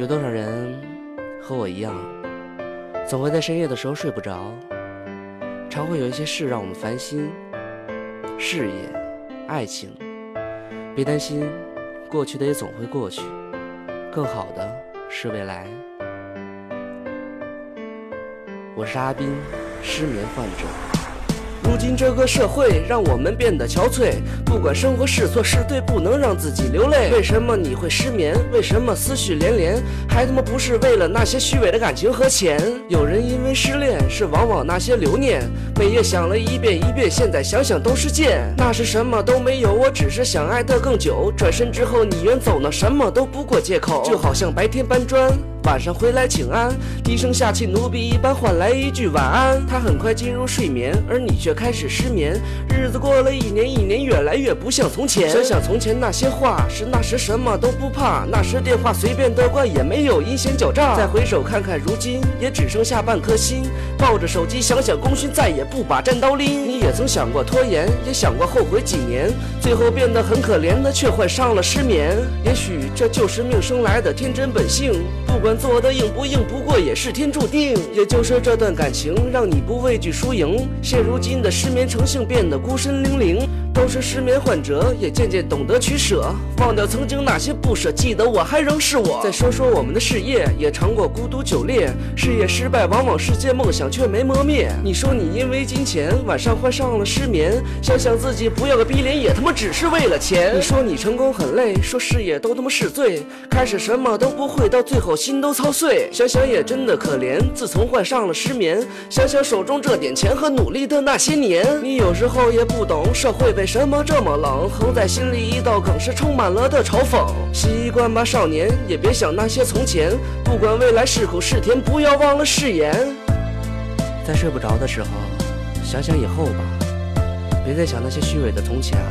有多少人和我一样，总会在深夜的时候睡不着，常会有一些事让我们烦心，事业、爱情。别担心，过去的也总会过去，更好的是未来。我是阿斌，失眠患者。如今这个社会让我们变得憔悴，不管生活是错是对，不能让自己流泪。为什么你会失眠？为什么思绪连连？还他妈不是为了那些虚伪的感情和钱？有人因为失恋是往往那些留念，每夜想了一遍一遍，现在想想都是贱。那时什么都没有，我只是想爱的更久。转身之后你远走，那什么都不过借口。就好像白天搬砖。晚上回来请安，低声下气奴婢一般换来一句晚安。他很快进入睡眠，而你却开始失眠。日子过了一年一年，越来越不像从前。想想从前那些话，是那时什么都不怕，那时电话随便的挂，也没有阴险狡诈。再回首看看如今，也只剩下半颗心。抱着手机想想功勋，再也不把战刀拎。你也曾想过拖延，也想过后悔几年，最后变得很可怜的，却患上了失眠。也许这就是命生来的天真本性，不管。做的硬不硬，不过也是天注定。也就是这段感情让你不畏惧输赢，现如今的失眠成性，变得孤身零零。都是失眠患者，也渐渐懂得取舍，忘掉曾经那些不舍，记得我还仍是我。再说说我们的事业，也尝过孤独酒烈，事业失败往往是件梦想却没磨灭。你说你因为金钱晚上患上了失眠，想想自己不要个逼脸，也他妈只是为了钱。你说你成功很累，说事业都他妈是罪，开始什么都不会，到最后心都操碎。想想也真的可怜，自从患上了失眠，想想手中这点钱和努力的那些年，你有时候也不懂社会。为什么这么冷？横在心里一道梗，是充满了的嘲讽。习惯吧，少年，也别想那些从前。不管未来是苦是甜，不要忘了誓言。在睡不着的时候，想想以后吧，别再想那些虚伪的从前了。